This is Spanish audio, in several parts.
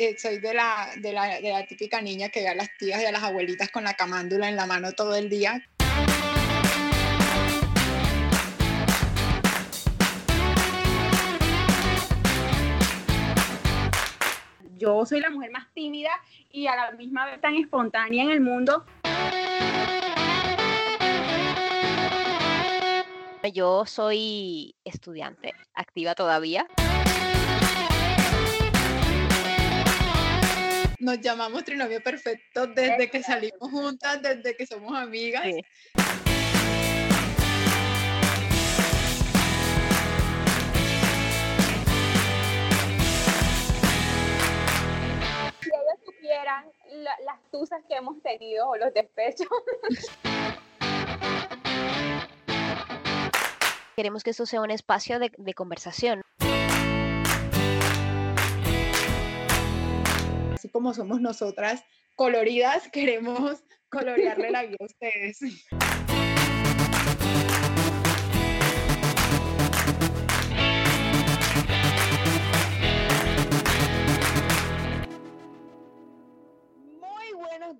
eh, soy de la, de, la, de la típica niña que ve a las tías y a las abuelitas con la camándula en la mano todo el día. yo soy la mujer más tímida y a la misma vez tan espontánea en el mundo. Yo soy estudiante, activa todavía. Nos llamamos Trinomio Perfecto desde que salimos juntas, desde que somos amigas. las tusas que hemos tenido o los despechos. Queremos que esto sea un espacio de, de conversación. Como somos nosotras coloridas, queremos colorearle la vida a ustedes.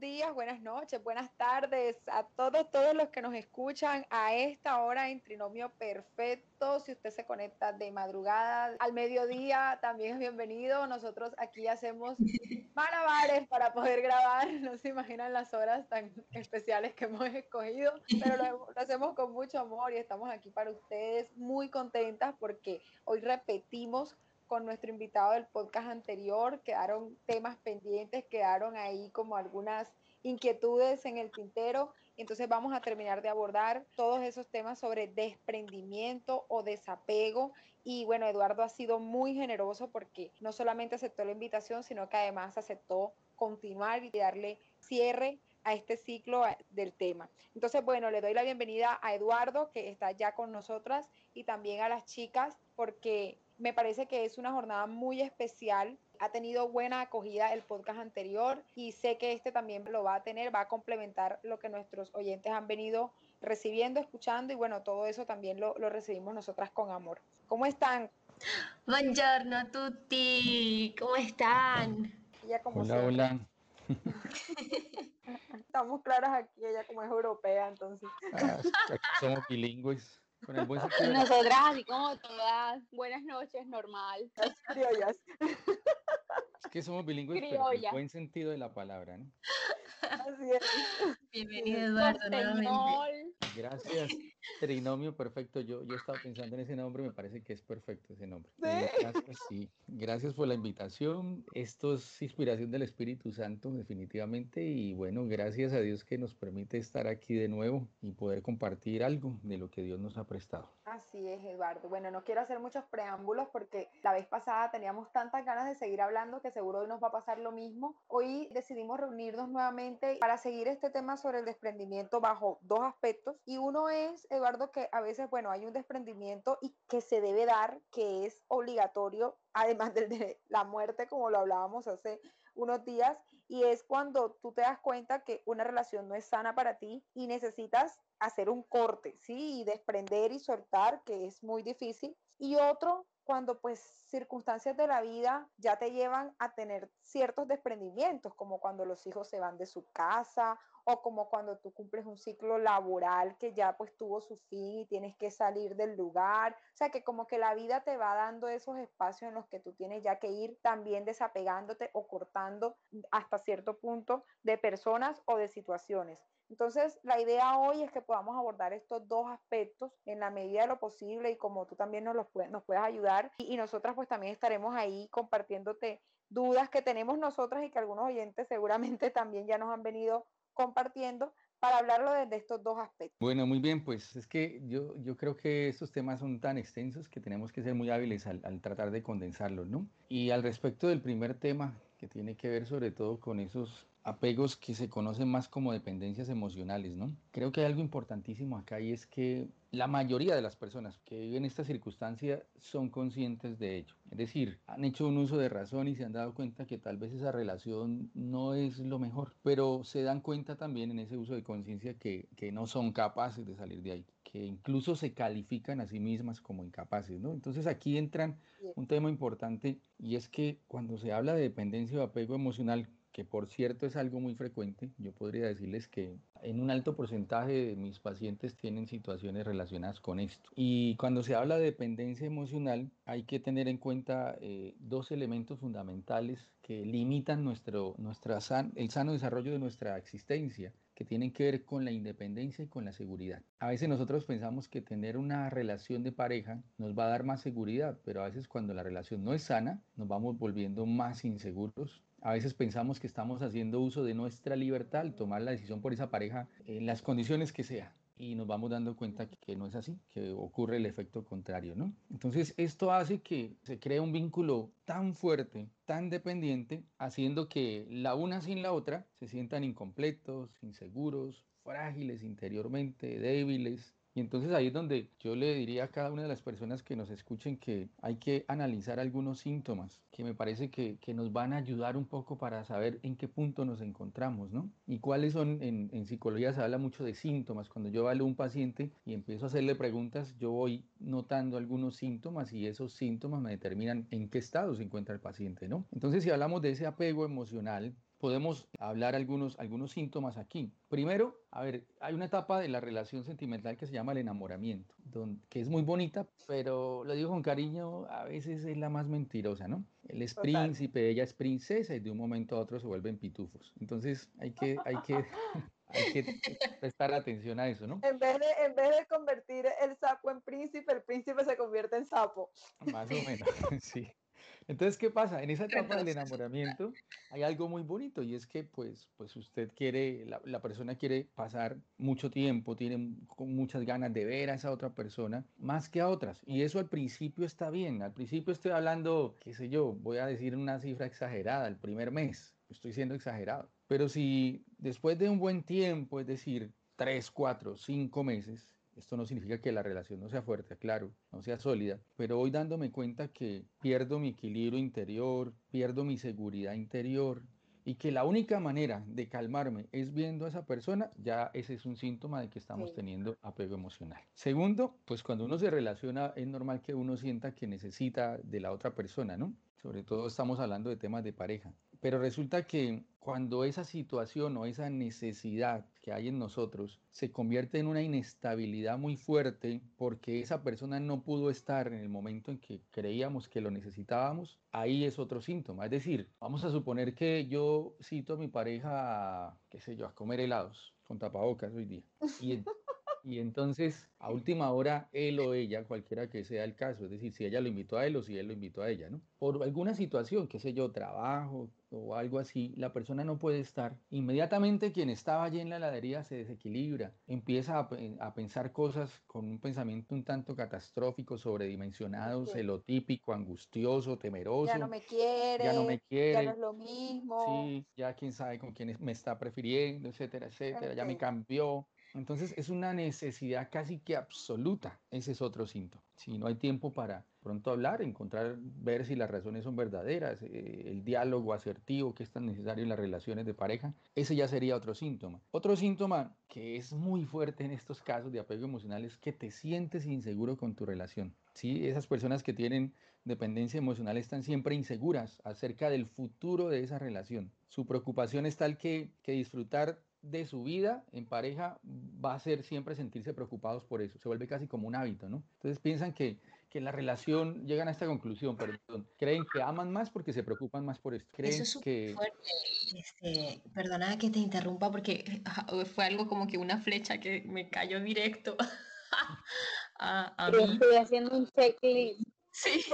Días, buenas noches, buenas tardes a todos, todos los que nos escuchan a esta hora en Trinomio Perfecto. Si usted se conecta de madrugada al mediodía, también es bienvenido. Nosotros aquí hacemos malabares para poder grabar. No se imaginan las horas tan especiales que hemos escogido, pero lo, lo hacemos con mucho amor y estamos aquí para ustedes muy contentas porque hoy repetimos con nuestro invitado del podcast anterior, quedaron temas pendientes, quedaron ahí como algunas inquietudes en el tintero. Entonces vamos a terminar de abordar todos esos temas sobre desprendimiento o desapego. Y bueno, Eduardo ha sido muy generoso porque no solamente aceptó la invitación, sino que además aceptó continuar y darle cierre a este ciclo del tema. Entonces, bueno, le doy la bienvenida a Eduardo, que está ya con nosotras, y también a las chicas, porque me parece que es una jornada muy especial. Ha tenido buena acogida el podcast anterior y sé que este también lo va a tener, va a complementar lo que nuestros oyentes han venido recibiendo, escuchando y bueno, todo eso también lo, recibimos nosotras con amor. ¿Cómo están? Buongiorno a tutti, ¿cómo están? hola, hola. Estamos claras aquí, ella como es europea, entonces. Ah, aquí somos bilingües. Nosotras así como todas, buenas noches, normal. criollas. Es que somos bilingües, pero en el buen sentido de la palabra, ¿no? Así es. Bienvenido, Eduardo, nuevamente. Gracias. Trinomio perfecto. Yo, yo estaba pensando en ese nombre, me parece que es perfecto ese nombre. ¿Sí? Eh, gracias, sí. Gracias por la invitación. Esto es inspiración del Espíritu Santo, definitivamente. Y bueno, gracias a Dios que nos permite estar aquí de nuevo y poder compartir algo de lo que Dios nos ha prestado. Así es, Eduardo. Bueno, no quiero hacer muchos preámbulos porque la vez pasada teníamos tantas ganas de seguir hablando que seguro hoy nos va a pasar lo mismo. Hoy decidimos reunirnos nuevamente para seguir este tema sobre el desprendimiento bajo dos aspectos. Y uno es, Eduardo, que a veces, bueno, hay un desprendimiento y que se debe dar, que es obligatorio, además de la muerte, como lo hablábamos hace unos días, y es cuando tú te das cuenta que una relación no es sana para ti y necesitas hacer un corte, ¿sí? Y desprender y soltar, que es muy difícil. Y otro, cuando pues circunstancias de la vida ya te llevan a tener ciertos desprendimientos, como cuando los hijos se van de su casa o como cuando tú cumples un ciclo laboral que ya pues tuvo su fin y tienes que salir del lugar. O sea que como que la vida te va dando esos espacios en los que tú tienes ya que ir también desapegándote o cortando hasta cierto punto de personas o de situaciones. Entonces, la idea hoy es que podamos abordar estos dos aspectos en la medida de lo posible y como tú también nos, los nos puedes ayudar y, y nosotras pues también estaremos ahí compartiéndote dudas que tenemos nosotras y que algunos oyentes seguramente también ya nos han venido compartiendo para hablarlo desde estos dos aspectos. Bueno, muy bien, pues es que yo, yo creo que estos temas son tan extensos que tenemos que ser muy hábiles al, al tratar de condensarlos, ¿no? Y al respecto del primer tema, que tiene que ver sobre todo con esos apegos que se conocen más como dependencias emocionales, ¿no? Creo que hay algo importantísimo acá y es que la mayoría de las personas que viven esta circunstancia son conscientes de ello. Es decir, han hecho un uso de razón y se han dado cuenta que tal vez esa relación no es lo mejor, pero se dan cuenta también en ese uso de conciencia que, que no son capaces de salir de ahí que incluso se califican a sí mismas como incapaces, ¿no? Entonces aquí entran un tema importante y es que cuando se habla de dependencia o apego emocional, que por cierto es algo muy frecuente, yo podría decirles que en un alto porcentaje de mis pacientes tienen situaciones relacionadas con esto. Y cuando se habla de dependencia emocional, hay que tener en cuenta eh, dos elementos fundamentales que limitan nuestro, nuestra el sano desarrollo de nuestra existencia que tienen que ver con la independencia y con la seguridad. A veces nosotros pensamos que tener una relación de pareja nos va a dar más seguridad, pero a veces cuando la relación no es sana, nos vamos volviendo más inseguros, a veces pensamos que estamos haciendo uso de nuestra libertad al tomar la decisión por esa pareja en las condiciones que sea. Y nos vamos dando cuenta que no es así, que ocurre el efecto contrario, ¿no? Entonces, esto hace que se cree un vínculo tan fuerte, tan dependiente, haciendo que la una sin la otra se sientan incompletos, inseguros, frágiles interiormente, débiles, y entonces ahí es donde yo le diría a cada una de las personas que nos escuchen que hay que analizar algunos síntomas que me parece que, que nos van a ayudar un poco para saber en qué punto nos encontramos, ¿no? Y cuáles son, en, en psicología se habla mucho de síntomas. Cuando yo a un paciente y empiezo a hacerle preguntas, yo voy notando algunos síntomas y esos síntomas me determinan en qué estado se encuentra el paciente, ¿no? Entonces si hablamos de ese apego emocional, podemos hablar algunos, algunos síntomas aquí. Primero, a ver, hay una etapa de la relación sentimental que se llama el enamoramiento, que es muy bonita, pero lo digo con cariño, a veces es la más mentirosa, ¿no? Él es príncipe, ella es princesa y de un momento a otro se vuelven pitufos. Entonces hay que, hay que, hay que prestar atención a eso, ¿no? En vez, de, en vez de convertir el sapo en príncipe, el príncipe se convierte en sapo. Más o menos, sí. Entonces, ¿qué pasa? En esa etapa del enamoramiento hay algo muy bonito y es que pues, pues usted quiere, la, la persona quiere pasar mucho tiempo, tiene muchas ganas de ver a esa otra persona más que a otras. Y eso al principio está bien. Al principio estoy hablando, qué sé yo, voy a decir una cifra exagerada, el primer mes. Estoy siendo exagerado. Pero si después de un buen tiempo, es decir, tres, cuatro, cinco meses, esto no significa que la relación no sea fuerte, claro, no sea sólida, pero voy dándome cuenta que pierdo mi equilibrio interior, pierdo mi seguridad interior y que la única manera de calmarme es viendo a esa persona, ya ese es un síntoma de que estamos teniendo apego emocional. Segundo, pues cuando uno se relaciona es normal que uno sienta que necesita de la otra persona, ¿no? Sobre todo estamos hablando de temas de pareja. Pero resulta que cuando esa situación o esa necesidad que hay en nosotros se convierte en una inestabilidad muy fuerte porque esa persona no pudo estar en el momento en que creíamos que lo necesitábamos, ahí es otro síntoma. Es decir, vamos a suponer que yo cito a mi pareja, qué sé yo, a comer helados con tapabocas hoy día. Y, y entonces, a última hora, él o ella, cualquiera que sea el caso, es decir, si ella lo invitó a él o si él lo invitó a ella, ¿no? Por alguna situación, qué sé yo, trabajo o algo así, la persona no puede estar. Inmediatamente quien estaba allí en la heladería se desequilibra, empieza a, a pensar cosas con un pensamiento un tanto catastrófico, sobredimensionado, sí. celotípico, angustioso, temeroso. Ya no me quiere, ya no me quiere. Ya no es lo mismo. Sí, ya quién sabe con quién me está prefiriendo, etcétera, etcétera, okay. ya me cambió. Entonces es una necesidad casi que absoluta. Ese es otro síntoma. Si no hay tiempo para pronto hablar, encontrar, ver si las razones son verdaderas, eh, el diálogo asertivo que es tan necesario en las relaciones de pareja, ese ya sería otro síntoma. Otro síntoma que es muy fuerte en estos casos de apego emocional es que te sientes inseguro con tu relación. ¿sí? Esas personas que tienen dependencia emocional están siempre inseguras acerca del futuro de esa relación. Su preocupación es tal que, que disfrutar de su vida en pareja va a ser siempre sentirse preocupados por eso. Se vuelve casi como un hábito, ¿no? Entonces piensan que, que la relación, llegan a esta conclusión, perdón, creen que aman más porque se preocupan más por esto. Creen eso es que... fuerte. Este, perdona que te interrumpa porque fue algo como que una flecha que me cayó directo a, a mí. Estoy haciendo un checklist. Sí,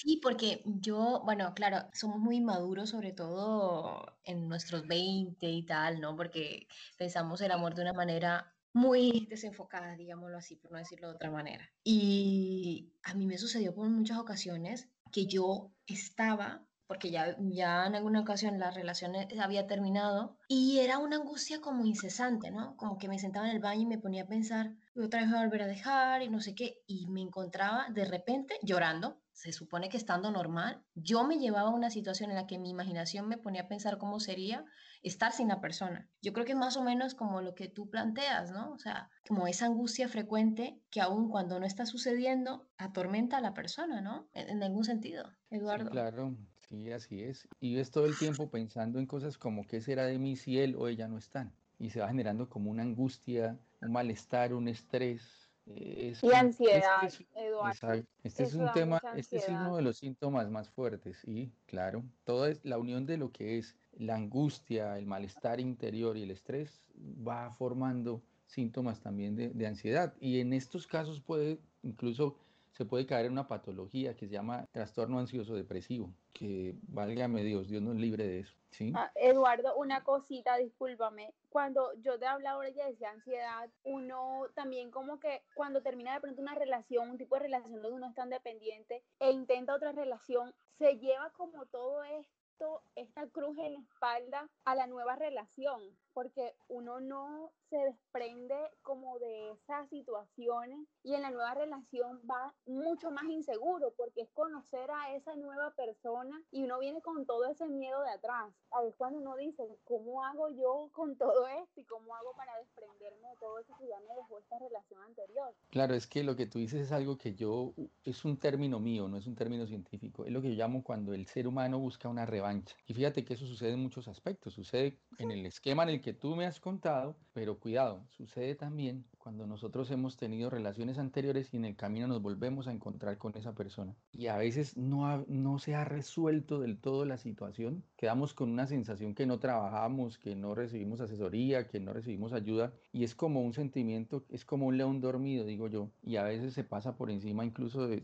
Sí, porque yo, bueno, claro, somos muy maduros, sobre todo en nuestros 20 y tal, ¿no? Porque pensamos el amor de una manera muy desenfocada, digámoslo así, por no decirlo de otra manera. Y a mí me sucedió por muchas ocasiones que yo estaba, porque ya, ya en alguna ocasión la relación había terminado, y era una angustia como incesante, ¿no? Como que me sentaba en el baño y me ponía a pensar, otra vez voy a volver a dejar y no sé qué, y me encontraba de repente llorando se supone que estando normal, yo me llevaba a una situación en la que mi imaginación me ponía a pensar cómo sería estar sin la persona. Yo creo que es más o menos como lo que tú planteas, ¿no? O sea, como esa angustia frecuente que aún cuando no está sucediendo, atormenta a la persona, ¿no? En, algún sentido, Eduardo. claro, sí, así es. Y ves todo el tiempo pensando en cosas como qué será de mí si él o ella no están. Y se va generando como una angustia, un malestar, un estrés, y ansiedad, Eduardo. Este es un tema, este es uno de los síntomas más fuertes y claro, toda la unión de lo que es la angustia, el malestar interior y el estrés va formando síntomas también de, de ansiedad y en estos casos puede incluso se puede caer en una patología que se llama trastorno ansioso depresivo, que válgame Dios, Dios nos libre de eso. Ah, Eduardo, una cosita, discúlpame. Cuando yo te hablaba ahora ya decía ansiedad, uno también como que cuando termina de pronto una relación, un tipo de relación donde uno es tan dependiente e intenta otra relación, se lleva como todo esto, esta cruz en la espalda a la nueva relación, porque uno no se desprende como de esas situaciones y en la nueva relación va mucho más inseguro porque es conocer a esa nueva persona y uno viene con todo ese miedo de atrás. A veces cuando uno dice, ¿cómo hago yo con todo esto y cómo hago para desprenderme de todo eso que ya me dejó esta relación anterior? Claro, es que lo que tú dices es algo que yo, es un término mío, no es un término científico, es lo que yo llamo cuando el ser humano busca una revancha. Y fíjate que eso sucede en muchos aspectos, sucede en el esquema en el que tú me has contado, pero cuidado, sucede también cuando nosotros hemos tenido relaciones anteriores y en el camino nos volvemos a encontrar con esa persona. Y a veces no, no se ha resuelto del todo la situación, quedamos con una sensación que no trabajamos, que no recibimos asesoría, que no recibimos ayuda, y es como un sentimiento, es como un león dormido, digo yo, y a veces se pasa por encima incluso de,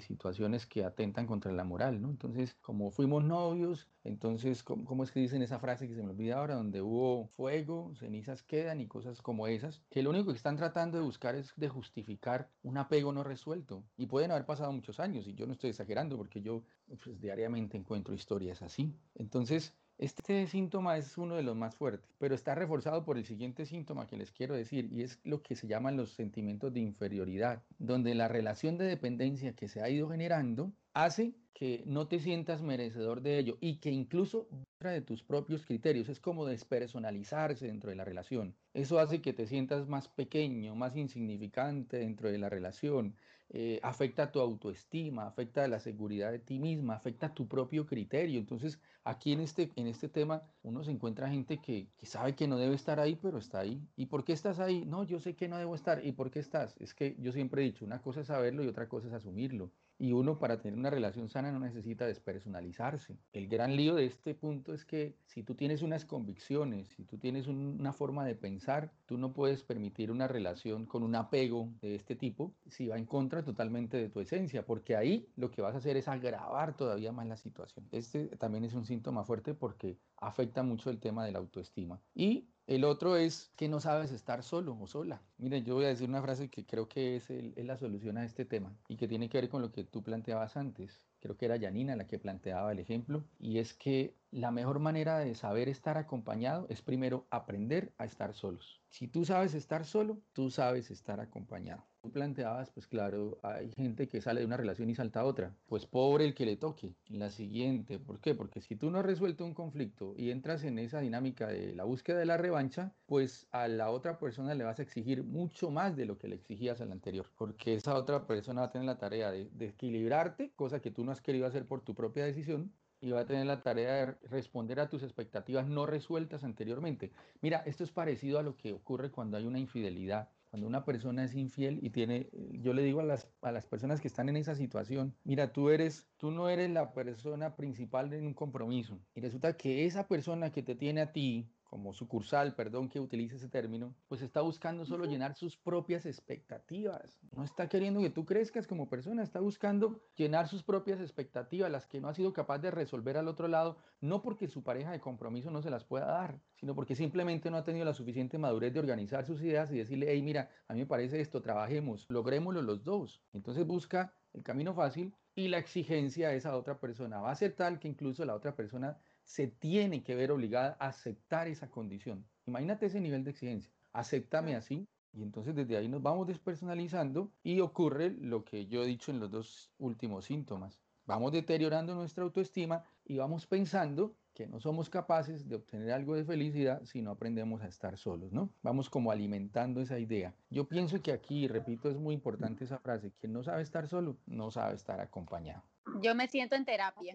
situaciones que atentan contra la moral, ¿no? Entonces, como fuimos novios, entonces, ¿cómo, ¿cómo, es que dicen esa frase que se me olvida ahora? Donde hubo fuego, cenizas quedan y cosas como esas, que lo único que están tratando de buscar es de justificar un apego no resuelto. Y pueden haber pasado muchos años, y yo no estoy exagerando porque yo pues, diariamente encuentro historias así. Entonces, este síntoma es uno de los más fuertes, pero está reforzado por el siguiente síntoma que les quiero decir, y es lo que se llaman los sentimientos de inferioridad, donde la relación de dependencia que se ha ido generando hace que no te sientas merecedor de ello y que incluso de tus propios criterios, es como despersonalizarse dentro de la relación. Eso hace que te sientas más pequeño, más insignificante dentro de la relación, eh, afecta tu autoestima, afecta la seguridad de ti misma, afecta tu propio criterio. Entonces, aquí en este, en este tema, uno se encuentra gente que, que sabe que no debe estar ahí, pero está ahí. ¿Y por qué estás ahí? No, yo sé que no debo estar. ¿Y por qué estás? Es que yo siempre he dicho, una cosa es saberlo y otra cosa es asumirlo. Y uno para tener una relación sana no necesita despersonalizarse. El gran lío de este punto es que si tú tienes unas convicciones, si tú tienes una forma de pensar, tú no puedes permitir una relación con un apego de este tipo si va en contra totalmente de tu esencia, porque ahí lo que vas a hacer es agravar todavía más la situación. Este también es un síntoma fuerte porque afecta mucho el tema de la autoestima. Y el otro es que no sabes estar solo o sola. Miren, yo voy a decir una frase que creo que es, es, la solución a este tema y que tiene que ver con lo que tú planteabas antes. Creo que era Yanina la que planteaba el ejemplo y es que la mejor manera de saber estar acompañado es primero aprender a estar solos. Si tú sabes estar solo, tú sabes estar acompañado. Tú planteabas, pues claro, hay gente que sale de una relación y salta a otra. Pues pobre el que le toque. La siguiente, ¿por qué? Porque si tú no has resuelto un conflicto y entras en esa dinámica de la búsqueda de la revancha, pues a la otra persona le vas a exigir mucho más de lo que le exigías al anterior. Porque esa otra persona va a tener la tarea de, de equilibrarte, cosa que tú no has querido hacer por tu propia decisión, y va a tener la tarea de responder a tus expectativas no resueltas anteriormente. Mira, esto es parecido a lo que ocurre cuando hay una infidelidad. Cuando una persona es infiel y tiene, yo le digo a las, a las personas que están en esa situación, mira, tú eres, tú no eres la persona principal en un compromiso. Y resulta que esa persona que te tiene a ti, como sucursal, perdón que utilice ese término, pues está buscando solo llenar sus propias expectativas. No está queriendo que tú crezcas como persona, está buscando llenar sus propias expectativas, las que no ha sido capaz de resolver al otro lado, no porque su pareja de compromiso no se las pueda dar, sino porque simplemente no ha tenido la suficiente madurez de organizar sus ideas y decirle, hey, mira, a mí me parece esto, trabajemos, logrémoslo los dos. Entonces busca el camino fácil y la exigencia de esa otra persona va a ser tal que incluso la otra persona se tiene que ver obligada a aceptar esa condición. Imagínate ese nivel de exigencia. Acéptame así. Y entonces desde ahí nos vamos despersonalizando y ocurre lo que yo he dicho en los dos últimos síntomas. Vamos deteriorando nuestra autoestima y vamos pensando que no somos capaces de obtener algo de felicidad si no aprendemos a estar solos, ¿no? Vamos como alimentando esa idea. Yo pienso que aquí, repito, es muy importante esa frase, quien no sabe estar solo, no sabe estar acompañado. Yo me siento en terapia.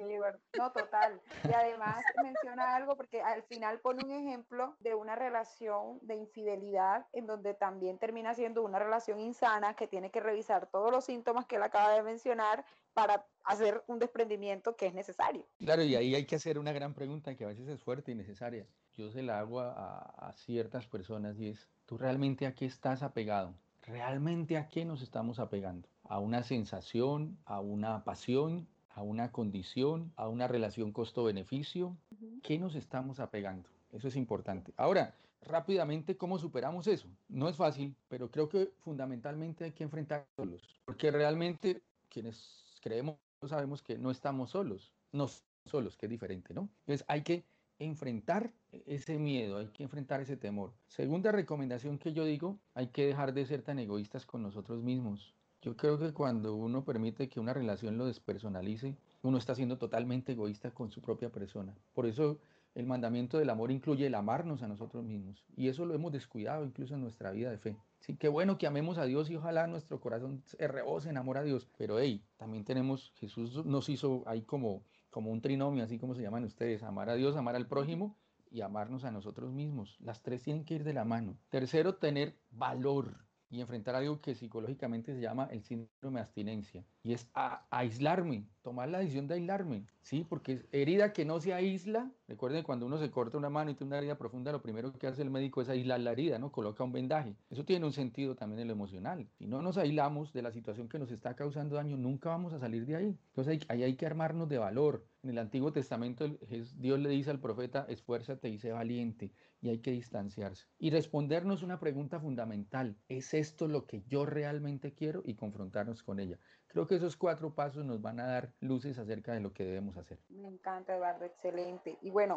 no, total. Y además menciona algo porque al final pone un ejemplo de una relación de infidelidad en donde también termina siendo una relación insana que tiene que revisar todos los síntomas que él acaba de mencionar para hacer un desprendimiento que es necesario. Claro, y ahí hay que hacer una gran pregunta que a veces es fuerte y necesaria. Yo se la hago a, a ciertas personas y es, ¿tú realmente a qué estás apegado? ¿Realmente a qué nos estamos apegando? ¿A una sensación, a una pasión, a una condición, a una relación costo-beneficio? ¿Qué nos estamos apegando? Eso es importante. Ahora, rápidamente, ¿cómo superamos eso? No es fácil, pero creo que fundamentalmente hay que enfrentarlos, porque realmente quienes creemos, sabemos que no estamos solos, no solos, que es diferente, ¿no? Entonces hay que enfrentar ese miedo, hay que enfrentar ese temor. Segunda recomendación que yo digo, hay que dejar de ser tan egoístas con nosotros mismos. Yo creo que cuando uno permite que una relación lo despersonalice, uno está siendo totalmente egoísta con su propia persona. Por eso el mandamiento del amor incluye el amarnos a nosotros mismos. Y eso lo hemos descuidado incluso en nuestra vida de fe. Sí, qué bueno que amemos a Dios y ojalá nuestro corazón se rebose en amor a Dios. Pero hey, también tenemos, Jesús nos hizo ahí como, como un trinomio, así como se llaman ustedes, amar a Dios, amar al prójimo y amarnos a nosotros mismos. Las tres tienen que ir de la mano. Tercero, tener valor y enfrentar algo que psicológicamente se llama el síndrome de abstinencia. Y es aislarme, tomar la decisión de aislarme, ¿sí? Porque herida que no se aísla, recuerden cuando uno se corta una mano y tiene una herida profunda, lo primero que hace el médico es aislar la herida, ¿no? Coloca un vendaje. Eso tiene un sentido también en lo emocional. Si no nos aislamos de la situación que nos está causando daño, nunca vamos a salir de ahí. Entonces ahí hay que armarnos de valor. En el Antiguo Testamento Dios le dice al profeta, esfuérzate y sé valiente y hay que distanciarse. Y respondernos una pregunta fundamental, ¿es esto lo que yo realmente quiero? Y confrontarnos con ella. Creo que esos cuatro pasos nos van a dar luces acerca de lo que debemos hacer. Me encanta, Eduardo, excelente. Y bueno,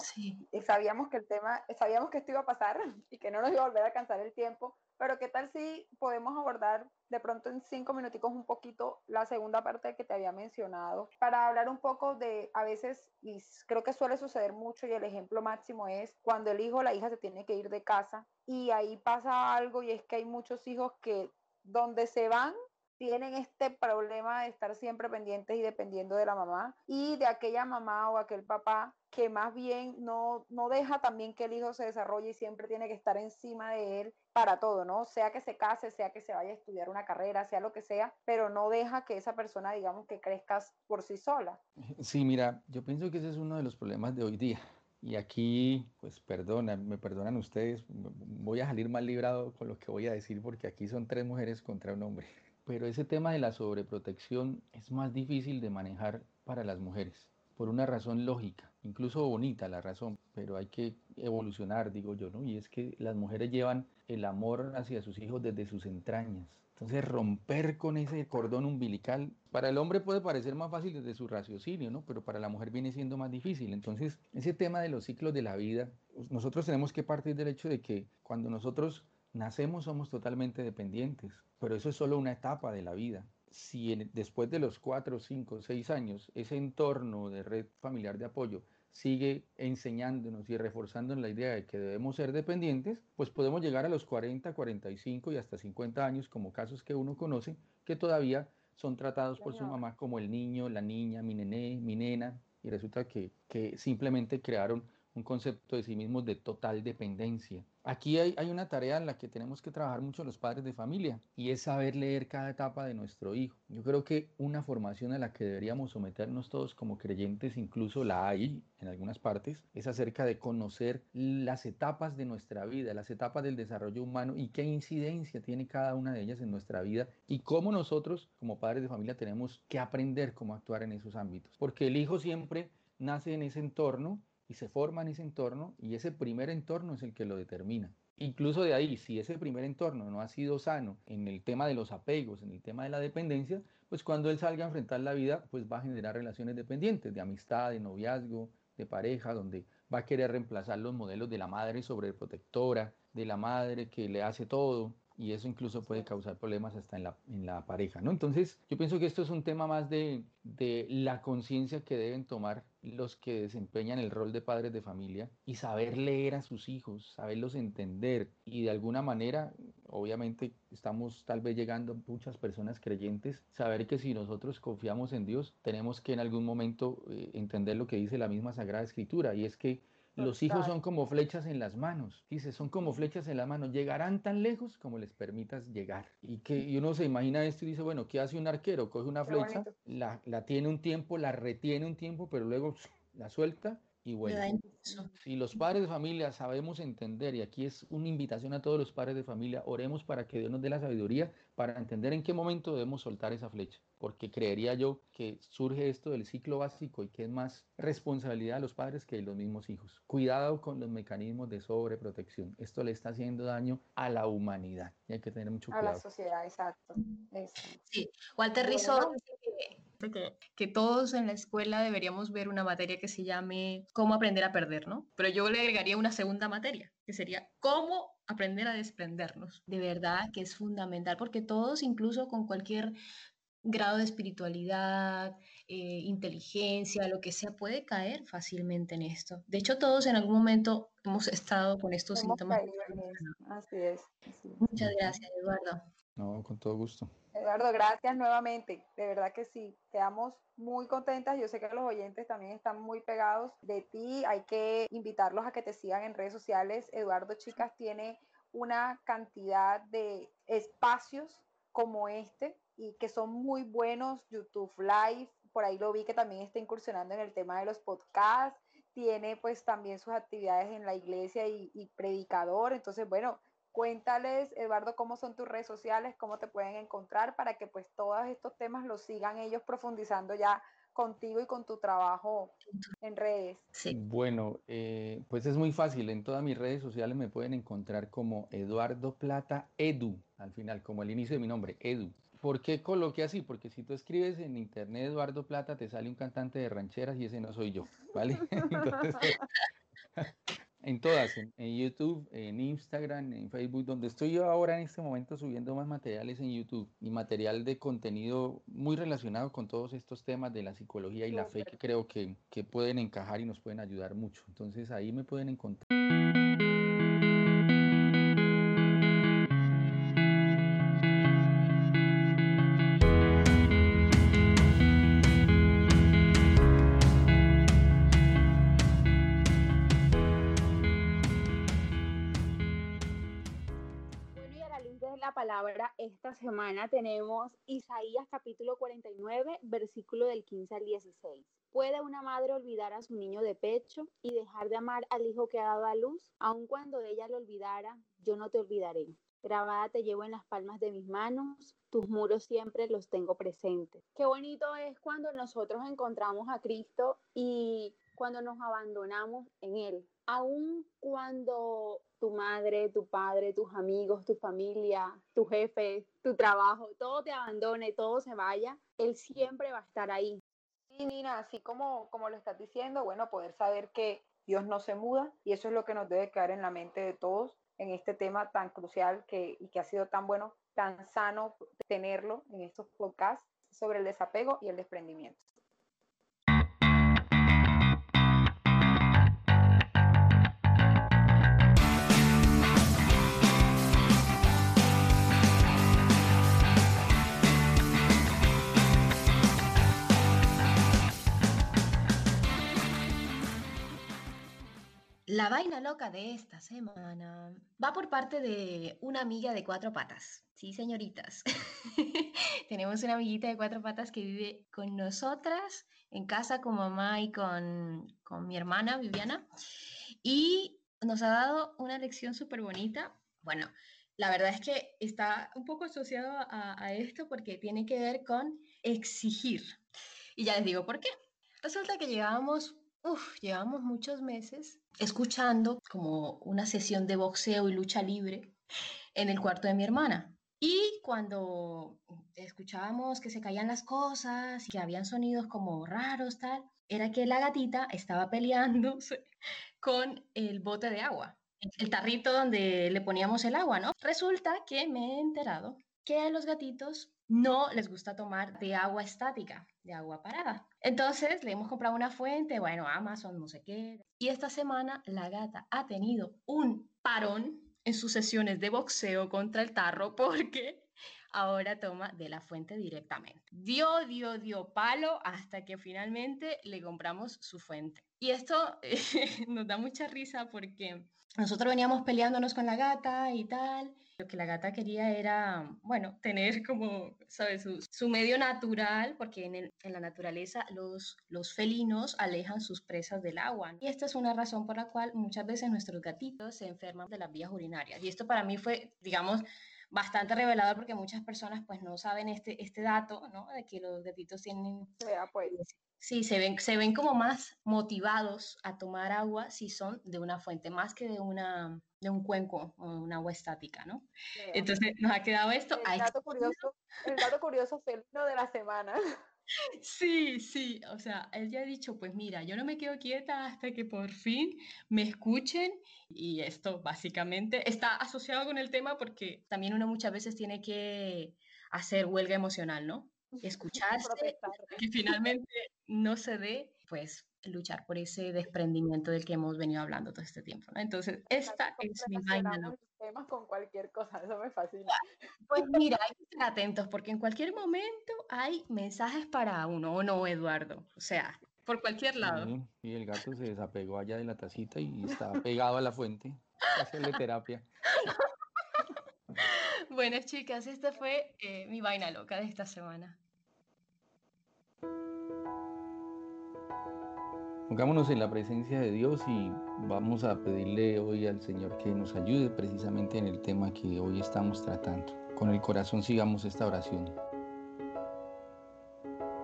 eh, sabíamos que el tema, sabíamos que esto iba a pasar y que no nos iba a volver a alcanzar el tiempo, pero ¿qué tal si podemos abordar de pronto en cinco minuticos un poquito la segunda parte que te había mencionado para hablar un poco de a veces, y creo que suele suceder mucho y el ejemplo máximo es cuando el hijo o la hija se tiene que ir de casa y ahí pasa algo y es que hay muchos hijos que donde se van tienen este problema de estar siempre pendientes y dependiendo de la mamá y de aquella mamá o aquel papá que más bien no, no deja también que el hijo se desarrolle y siempre tiene que estar encima de él para todo, ¿no? Sea que se case, sea que se vaya a estudiar una carrera, sea lo que sea, pero no deja que esa persona, digamos, que crezca por sí sola. Sí, mira, yo pienso que ese es uno de los problemas de hoy día. Y aquí, pues perdona, me perdonan ustedes, voy a salir mal librado con lo que voy a decir porque aquí son tres mujeres contra un hombre. Pero ese tema de la sobreprotección es más difícil de manejar para las mujeres por una razón lógica, incluso bonita la razón, pero hay que evolucionar, digo yo, ¿no? Y es que las mujeres llevan el amor hacia sus hijos desde sus entrañas. Entonces romper con ese cordón umbilical, para el hombre puede parecer más fácil desde su raciocinio, ¿no? Pero para la mujer viene siendo más difícil. Entonces, ese tema de los ciclos de la vida, nosotros tenemos que partir del hecho de que cuando nosotros nacemos somos totalmente dependientes, pero eso es solo una etapa de la vida. Si después de los cuatro, cinco, seis años ese entorno de red familiar de apoyo sigue enseñándonos y reforzando la idea de que debemos ser dependientes, pues podemos llegar a los 40, 45 y hasta 50 años como casos que uno conoce que todavía son tratados por su mamá como el niño, la niña, mi nené, mi nena, y resulta que, que simplemente crearon un concepto de sí mismos de total dependencia. Aquí hay, hay, una tarea en la que tenemos que trabajar mucho los padres de familia y es saber leer cada etapa de nuestro hijo. Yo creo que una formación a la que deberíamos someternos todos como creyentes, incluso la hay en algunas partes, es acerca de conocer las etapas de nuestra vida, las etapas del desarrollo humano y qué incidencia tiene cada una de ellas en nuestra vida y cómo nosotros como padres de familia tenemos que aprender cómo actuar en esos ámbitos. Porque el hijo siempre nace en ese entorno y se forma en ese entorno y ese primer entorno es el que lo determina. Incluso de ahí, si ese primer entorno no ha sido sano en el tema de los apegos, en el tema de la dependencia, pues cuando él salga a enfrentar la vida, pues va a generar relaciones dependientes, de amistad, de noviazgo, de pareja, donde va a querer reemplazar los modelos de la madre sobreprotectora, de la madre que le hace todo, y eso incluso puede causar problemas hasta en la, en la pareja, ¿no? Entonces, yo pienso que esto es un tema más de, de la conciencia que deben tomar los que desempeñan el rol de padres de familia y saber leer a sus hijos, saberlos entender. Y de alguna manera, obviamente estamos tal vez llegando muchas personas creyentes, saber que si nosotros confiamos en Dios, tenemos que en algún momento eh, entender lo que dice la misma Sagrada Escritura. Y es que los hijos son como flechas en las manos. Dice, son como flechas en las manos. Llegarán tan lejos como les permitas llegar. Y que uno se imagina esto y dice, bueno, ¿qué hace un arquero? Coge una flecha, la, la, tiene un tiempo, la retiene un tiempo, pero luego la suelta y bueno, si los padres de familia sabemos entender, y aquí es una invitación a todos los padres de familia, oremos para que Dios nos dé la sabiduría para entender en qué momento debemos soltar esa flecha, porque creería yo que surge esto del ciclo básico y que es más responsabilidad de los padres que de los mismos hijos. Cuidado con los mecanismos de sobreprotección, esto le está haciendo daño a la humanidad y hay que tener mucho cuidado. A la sociedad, exacto. Sí, Walter Rizzo que, que, todos en la escuela deberíamos ver una materia que se llame cómo aprender a perder, ¿no? Pero yo le agregaría una segunda materia, que sería cómo aprender a desprendernos. De verdad que es fundamental, porque todos, incluso con cualquier grado de espiritualidad, eh, inteligencia, lo que sea, puede caer fácilmente en esto. De hecho, todos en algún momento hemos estado con estos síntomas. Así es. Muchas gracias, Eduardo. No, con todo gusto. Eduardo, gracias nuevamente. De verdad que sí, quedamos muy contentas. Yo sé que los oyentes también están muy pegados de ti. Hay que invitarlos a que te sigan en redes sociales. Eduardo Chicas tiene una cantidad de espacios como este y que son muy buenos. YouTube Live, por ahí lo vi que también está incursionando en el tema de los podcasts. Tiene pues también sus actividades en la iglesia y, y predicador. Entonces, bueno, Cuéntales, Eduardo, cómo son tus redes sociales, cómo te pueden encontrar para que pues todos estos temas los sigan ellos profundizando ya contigo y con tu trabajo en redes. Sí. Bueno, eh, pues es muy fácil. En todas mis redes sociales me pueden encontrar como Eduardo Plata Edu, al final, como el inicio de mi nombre, Edu. ¿Por qué coloqué así? Porque si tú escribes en internet Eduardo Plata, te sale un cantante de rancheras y ese no soy yo, ¿vale? Entonces, en todas, en, YouTube, en Instagram, en Facebook, donde estoy yo ahora en este momento subiendo más materiales en YouTube y material de contenido muy relacionado con todos estos temas de la psicología y la fe que creo que, que pueden encajar y nos pueden ayudar mucho. Entonces ahí me pueden encontrar. Esta semana tenemos Isaías capítulo 49, versículo del 15 al 16. ¿Puede una madre olvidar a su niño de pecho y dejar de amar al hijo que ha dado a luz? Aun cuando ella lo olvidara, yo no te olvidaré. Grabada te llevo en las palmas de mis manos, tus muros siempre los tengo presentes. Qué bonito es cuando nosotros encontramos a Cristo y cuando nos abandonamos en Él. Aun cuando tu madre, tu padre, tus amigos, tu familia, tu jefe, tu trabajo, todo te abandone, todo se vaya, Él siempre va a estar ahí. Sí, Nina, así como, como lo estás diciendo, bueno, poder saber que Dios no se muda y eso es lo que nos debe quedar en la mente de todos en este tema tan crucial que, y que ha sido tan bueno, tan sano tenerlo en estos podcasts sobre el desapego y el desprendimiento. La vaina loca de esta semana va por parte de una amiga de cuatro patas. Sí, señoritas. Tenemos una amiguita de cuatro patas que vive con nosotras en casa con mamá y con, mi hermana Viviana. Y nos ha dado una lección súper bonita. Bueno, la verdad es que está un poco asociado a, a esto porque tiene que ver con exigir. Y ya les digo por qué. Resulta que llevábamos Uf, llevamos muchos meses escuchando como una sesión de boxeo y lucha libre en el cuarto de mi hermana. Y cuando escuchábamos que se caían las cosas y que habían sonidos como raros, tal, era que la gatita estaba peleándose con el bote de agua. el tarrito donde le poníamos el agua, ¿no? Resulta que me he enterado que los gatitos no les gusta tomar de agua estática, de agua parada. Entonces le hemos comprado una fuente, bueno, Amazon, no sé qué. Y esta semana la gata ha tenido un parón en sus sesiones de boxeo contra el tarro porque ahora toma de la fuente directamente. Dio, dio, dio palo hasta que finalmente le compramos su fuente. Y esto nos da mucha risa porque nosotros veníamos peleándonos con la gata y tal. Lo que la gata quería era, bueno, tener como, ¿sabes? Su, medio natural, porque en, en, la naturaleza los, los felinos alejan sus presas del agua. Y esta es una razón por la cual muchas veces nuestros gatitos se enferman de las vías urinarias. Y esto para mí fue, digamos, bastante revelador porque muchas personas pues no saben este, este dato, ¿no? De que los gatitos tienen... Pues. Sí, se ven, se ven como más motivados a tomar agua si son de una fuente, más que de, una, de un cuenco o un agua estática, ¿no? Entonces nos ha quedado esto. El dato, curioso, el dato curioso felino de la semana. Sí, sí, o sea, él ya ha dicho, pues mira, yo no me quedo quieta hasta que por fin me escuchen y esto básicamente está asociado con el tema porque también uno muchas veces tiene que hacer huelga emocional, ¿no? Escucharse, que finalmente no se dé, pues luchar por ese desprendimiento del que hemos venido hablando todo este tiempo, ¿no? Entonces, esta es mi vaina temas con cualquier cosa, eso me fascina. Pues mira, hay que estar atentos porque en cualquier momento hay mensajes para uno, ¿o no, Eduardo? O sea, por cualquier lado. y el gato se desapegó allá de la tacita y estaba pegado a la fuente. Hacerle terapia. Bueno, chicas, esta fue eh, mi vaina loca de esta semana. Pongámonos en la presencia de Dios y vamos a pedirle hoy al Señor que nos ayude precisamente en el tema que hoy estamos tratando. Con el corazón sigamos esta oración.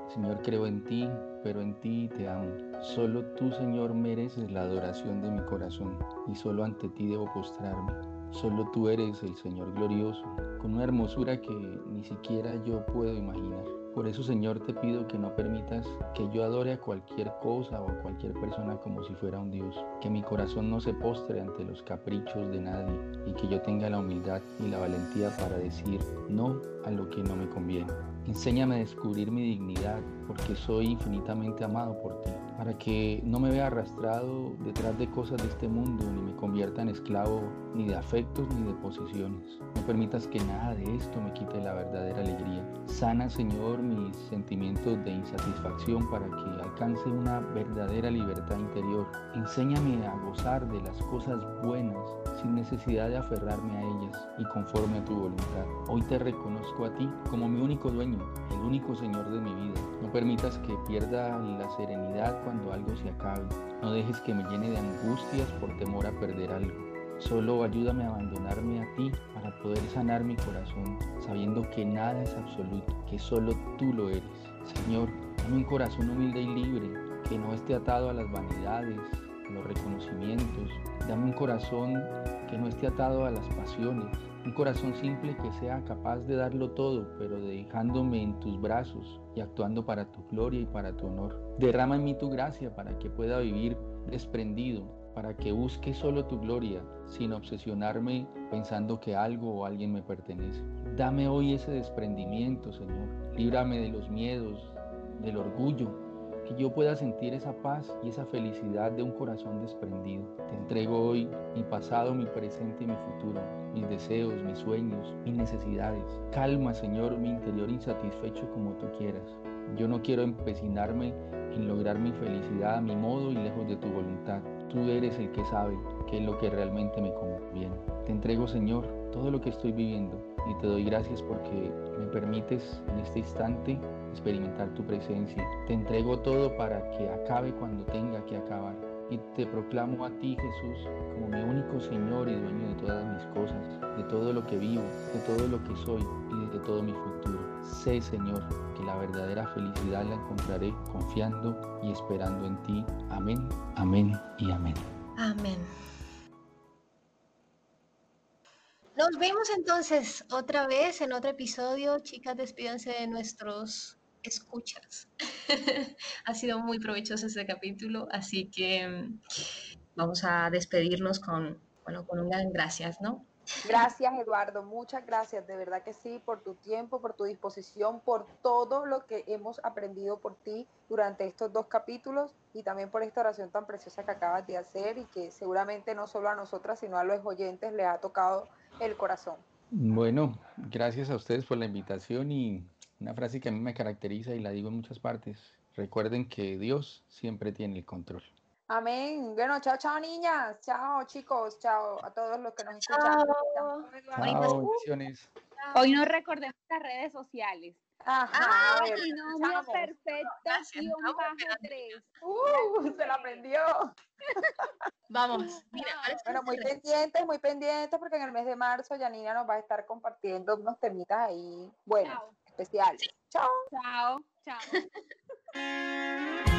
Señor, creo en ti, pero en ti te amo. Solo tú, Señor, mereces la adoración de mi corazón y solo ante ti debo postrarme. Solo tú eres el Señor glorioso, con una hermosura que ni siquiera yo puedo imaginar. Por eso, Señor, te pido que no permitas que yo adore a cualquier cosa o a cualquier persona como si fuera un Dios. Que mi corazón no se postre ante los caprichos de nadie y que yo tenga la humildad y la valentía para decir no a lo que no me conviene. Enséñame a descubrir mi dignidad porque soy infinitamente amado por ti para que no me vea arrastrado detrás de cosas de este mundo, ni me convierta en esclavo ni de afectos ni de posesiones. No permitas que nada de esto me quite la verdadera alegría. Sana, Señor, mis sentimientos de insatisfacción para que alcance una verdadera libertad interior. Enséñame a gozar de las cosas buenas sin necesidad de aferrarme a ellas y conforme a tu voluntad. Hoy te reconozco a ti como mi único dueño, el único Señor de mi vida. No permitas que pierda la serenidad cuando algo se acabe. No dejes que me llene de angustias por temor a perder algo. Solo ayúdame a abandonarme a ti para poder sanar mi corazón, sabiendo que nada es absoluto, que solo tú lo eres. Señor, dame un corazón humilde y libre, que no esté atado a las vanidades, a los reconocimientos. Dame un corazón que no esté atado a las pasiones, un corazón simple que sea capaz de darlo todo, pero dejándome en tus brazos y actuando para tu gloria y para tu honor. Derrama en mí tu gracia para que pueda vivir desprendido, para que busque solo tu gloria, sin obsesionarme pensando que algo o alguien me pertenece. Dame hoy ese desprendimiento, Señor. Líbrame de los miedos, del orgullo, que yo pueda sentir esa paz y esa felicidad de un corazón desprendido. Te entrego hoy mi pasado, mi presente y mi futuro, mis deseos, mis sueños, mis necesidades. Calma, Señor, mi interior insatisfecho como tú quieras. Yo no quiero empecinarme en lograr mi felicidad a mi modo y lejos de tu voluntad. Tú eres el que sabe qué es lo que realmente me conviene. Te entrego, Señor, todo lo que estoy viviendo y te doy gracias porque me permites en este instante experimentar tu presencia. Te entrego todo para que acabe cuando tenga que acabar. Y te proclamo a ti, Jesús, como mi único Señor y dueño de todas mis cosas, de todo lo que vivo, de todo lo que soy y de todo mi futuro. Sé, Señor, la verdadera felicidad la encontraré confiando y esperando en ti. Amén, amén y amén. Amén. Nos vemos entonces otra vez en otro episodio. Chicas, despídense de nuestros escuchas. ha sido muy provechoso este capítulo, así que mm, vamos a despedirnos con bueno, con un gran gracias, ¿no? Gracias, Eduardo. Muchas gracias, de verdad que sí, por tu tiempo, por tu disposición, por todo lo que hemos aprendido por ti durante estos dos capítulos y también por esta oración tan preciosa que acabas de hacer y que seguramente no solo a nosotras, sino a los oyentes le ha tocado el corazón. Bueno, gracias a ustedes por la invitación y una frase que a mí me caracteriza y la digo en muchas partes. Recuerden que Dios siempre tiene el control. Amén. Bueno, chao, chao, niñas. Chao, chicos. Chao a todos los que nos escuchan. Chao. Chao, bendiciones. Hoy nos recordemos las redes sociales. Ajá, a ver, Binomio escuchamos. perfecto, Gracias, guion vamos bajo pegando. 3. Uh, se la aprendió. Vamos, mira, ahora sí Bueno, muy pendientes, muy pendientes, porque en el mes de marzo Janina nos va a estar compartiendo unos temitas ahí, bueno, especiales. Chao. Chao, chao.